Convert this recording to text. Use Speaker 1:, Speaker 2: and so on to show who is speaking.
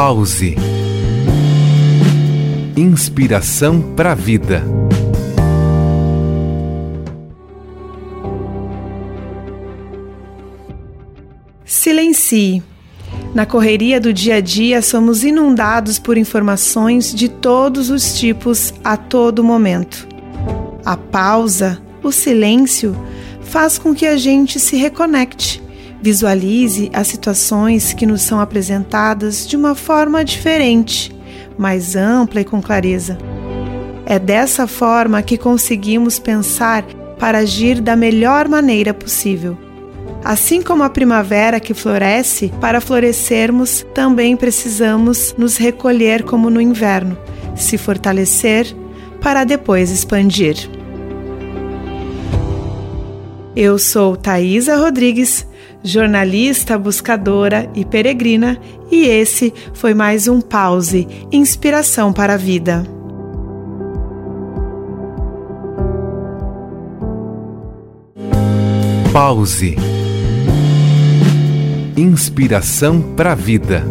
Speaker 1: Pause. Inspiração para a vida.
Speaker 2: Silencie. Na correria do dia a dia, somos inundados por informações de todos os tipos a todo momento. A pausa, o silêncio, faz com que a gente se reconecte, visualize as situações que nos são apresentadas de uma forma diferente, mais ampla e com clareza. É dessa forma que conseguimos pensar para agir da melhor maneira possível Assim como a primavera que floresce, para florescermos também precisamos nos recolher como no inverno, se fortalecer para depois expandir. Eu sou Thaisa Rodrigues, jornalista, buscadora e peregrina, e esse foi mais um Pause Inspiração para a Vida.
Speaker 1: Pause Inspiração para a vida.